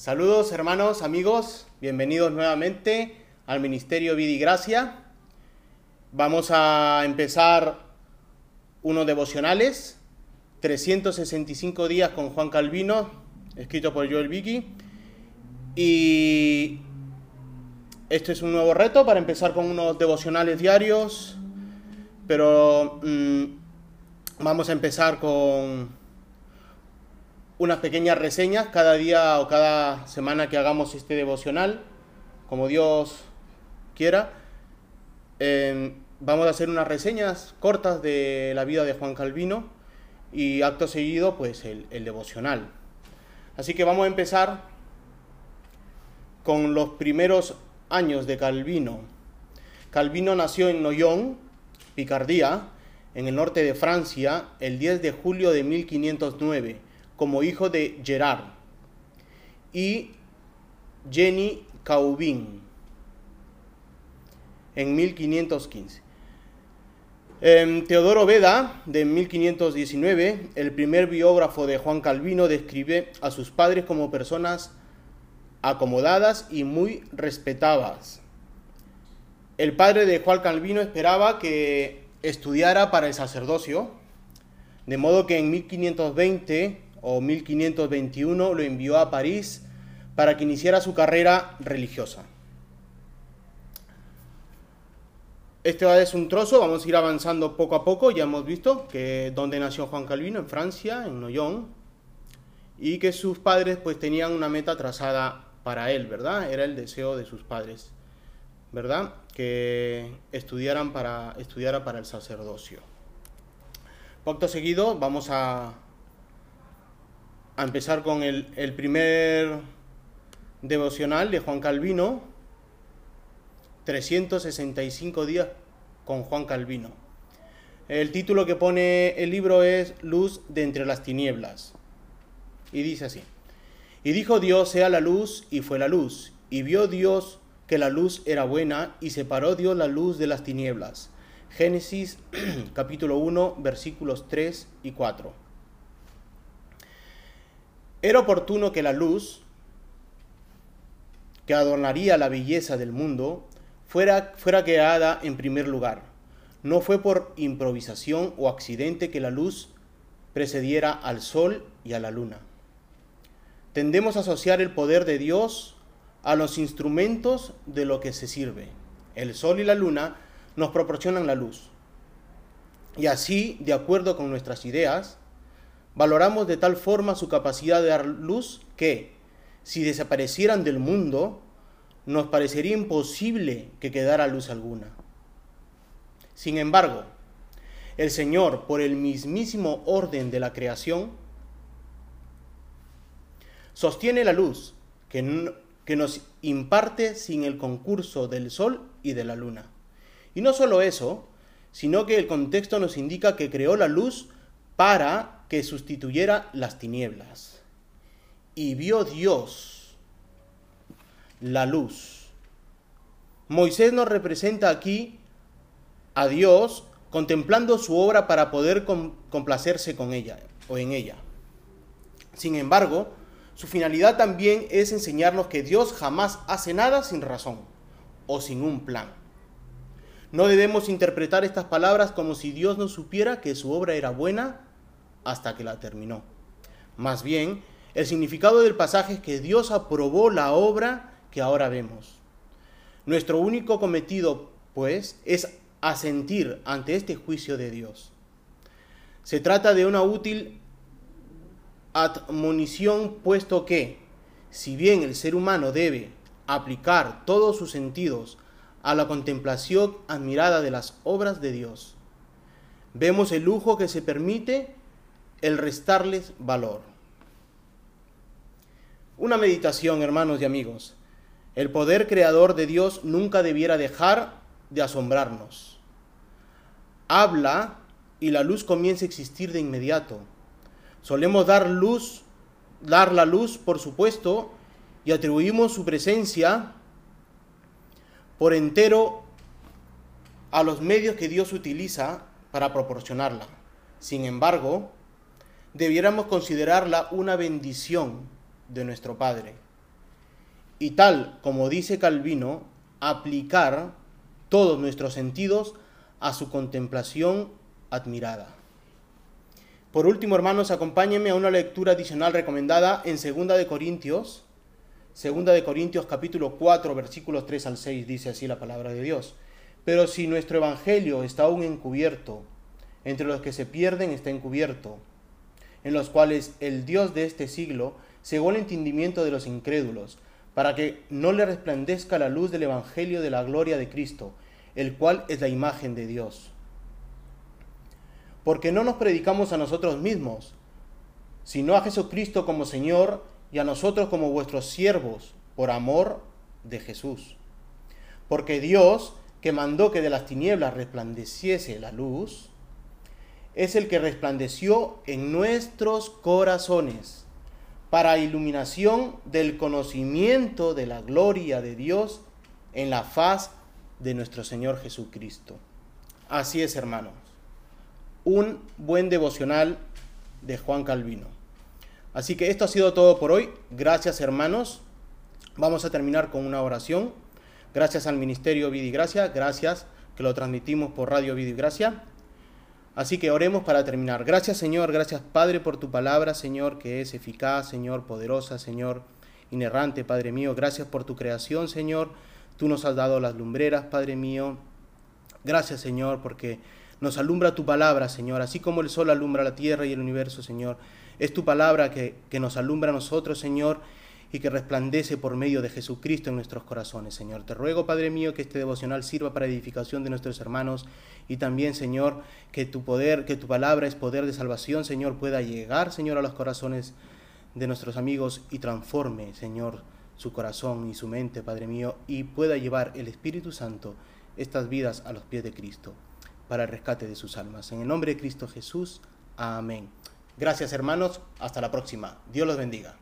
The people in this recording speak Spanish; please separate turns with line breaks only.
Saludos hermanos, amigos, bienvenidos nuevamente al Ministerio Vida Gracia. Vamos a empezar unos devocionales, 365 días con Juan Calvino, escrito por Joel Vicky. Y este es un nuevo reto para empezar con unos devocionales diarios, pero mm, vamos a empezar con unas pequeñas reseñas cada día o cada semana que hagamos este devocional, como Dios quiera. Em, vamos a hacer unas reseñas cortas de la vida de Juan Calvino y acto seguido pues el, el devocional. Así que vamos a empezar con los primeros años de Calvino. Calvino nació en Noyon, Picardía, en el norte de Francia, el 10 de julio de 1509 como hijo de Gerard y Jenny Caubin en 1515. Teodoro Beda, de 1519, el primer biógrafo de Juan Calvino, describe a sus padres como personas acomodadas y muy respetadas. El padre de Juan Calvino esperaba que estudiara para el sacerdocio, de modo que en 1520 o 1521 lo envió a París para que iniciara su carrera religiosa. Este es un trozo, vamos a ir avanzando poco a poco, ya hemos visto que donde nació Juan Calvino, en Francia, en Noyon, y que sus padres pues tenían una meta trazada para él, ¿verdad? Era el deseo de sus padres, ¿verdad? Que estudiaran para, estudiara para el sacerdocio. Pacto seguido vamos a a empezar con el, primer devocional de Juan Calvino, 365 días con Juan Calvino. El título que pone el libro es Luz de entre las tinieblas. Y dice así. Y dijo Dios, sea la luz, y fue la luz. Y vio Dios que la luz era buena, y separó Dios la luz de las tinieblas. Génesis capítulo 1, versículos 3 y 4. Era oportuno que la luz, que adornaría la belleza del mundo, fuera, fuera creada en primer lugar. No fue por improvisación o accidente que la luz precediera al sol y a la luna. Tendemos a asociar el poder de Dios a los instrumentos de lo que se sirve. El sol y la luna nos proporcionan la luz. Y así, de acuerdo con nuestras ideas, valoramos de tal forma su capacidad de dar luz que, si desaparecieran del mundo, nos parecería imposible que quedara luz alguna. Sin embargo, el Señor, por el mismísimo orden de la creación, sostiene la luz que, nos imparte sin el concurso del sol y de la luna. Y no solo eso, sino que el contexto nos indica que creó la luz para que sustituyera las tinieblas. Y vio Dios la luz. Moisés nos representa aquí a Dios contemplando su obra para poder complacerse con ella o en ella. Sin embargo, su finalidad también es enseñarnos que Dios jamás hace nada sin razón o sin un plan. No debemos interpretar estas palabras como si Dios no supiera que su obra era buena hasta que la terminó. Más bien, el significado del pasaje es que Dios aprobó la obra que ahora vemos. Nuestro único cometido, pues, es asentir ante este juicio de Dios. Se trata de una útil admonición, puesto que, si bien el ser humano debe aplicar todos sus sentidos a la contemplación admirada de las obras de Dios, vemos el lujo que se permite el restarles valor. Una meditación, hermanos y amigos. El poder creador de Dios nunca debiera dejar de asombrarnos. Habla y la luz comienza a existir de inmediato. Solemos dar luz, dar la luz, por supuesto, y atribuimos su presencia por entero a los medios que Dios utiliza para proporcionarla. Sin embargo, debiéramos considerarla una bendición de nuestro Padre. y tal como dice Calvino, aplicar todos nuestros sentidos a su contemplación admirada. Por último, hermanos, acompáñenme a una lectura adicional recomendada en 2 de Corintios. 2 de Corintios capítulo 4, versículos 3 al 6 dice así la palabra de Dios. Pero si nuestro evangelio está aún encubierto, entre los que se pierden está encubierto, en los cuales el Dios de este siglo cegó el entendimiento de los incrédulos, para que no le resplandezca la luz del evangelio de la gloria de Cristo, el cual es la imagen de Dios. Porque no nos predicamos a nosotros mismos, sino a Jesucristo como Señor y a nosotros como vuestros siervos, por amor de Jesús. Porque Dios, que mandó que de las tinieblas resplandeciese la luz, es el que resplandeció en nuestros corazones para iluminación del conocimiento de la gloria de Dios en la faz de nuestro Señor Jesucristo. Así es, hermanos. Un buen devocional de Juan Calvino. Así que esto ha sido todo por hoy. Gracias, hermanos. Vamos a terminar con una oración. Gracias al Ministerio Vida y Gracia. Gracias que lo transmitimos por Radio Vida y Gracia. Así que oremos para terminar. Gracias Señor, gracias Padre por tu palabra, Señor, que es eficaz, Señor, poderosa, Señor, inerrante, Padre mío. Gracias por tu creación, Señor. Tú nos has dado las lumbreras, Padre mío. Gracias, Señor, porque nos alumbra tu palabra, Señor, así como el sol alumbra la tierra y el universo, Señor. Es tu palabra que, que nos alumbra a nosotros, Señor, y que resplandece por medio de Jesucristo en nuestros corazones, Señor. Te ruego, Padre mío, que este devocional sirva para edificación de nuestros hermanos y también, Señor, que tu poder, que tu palabra es poder de salvación, Señor, pueda llegar, Señor, a los corazones de nuestros amigos y transforme, Señor, su corazón y su mente, Padre mío, y pueda llevar el Espíritu Santo estas vidas a los pies de Cristo para el rescate de sus almas. En el nombre de Cristo Jesús, amén. Gracias hermanos, hasta la próxima. Dios los bendiga.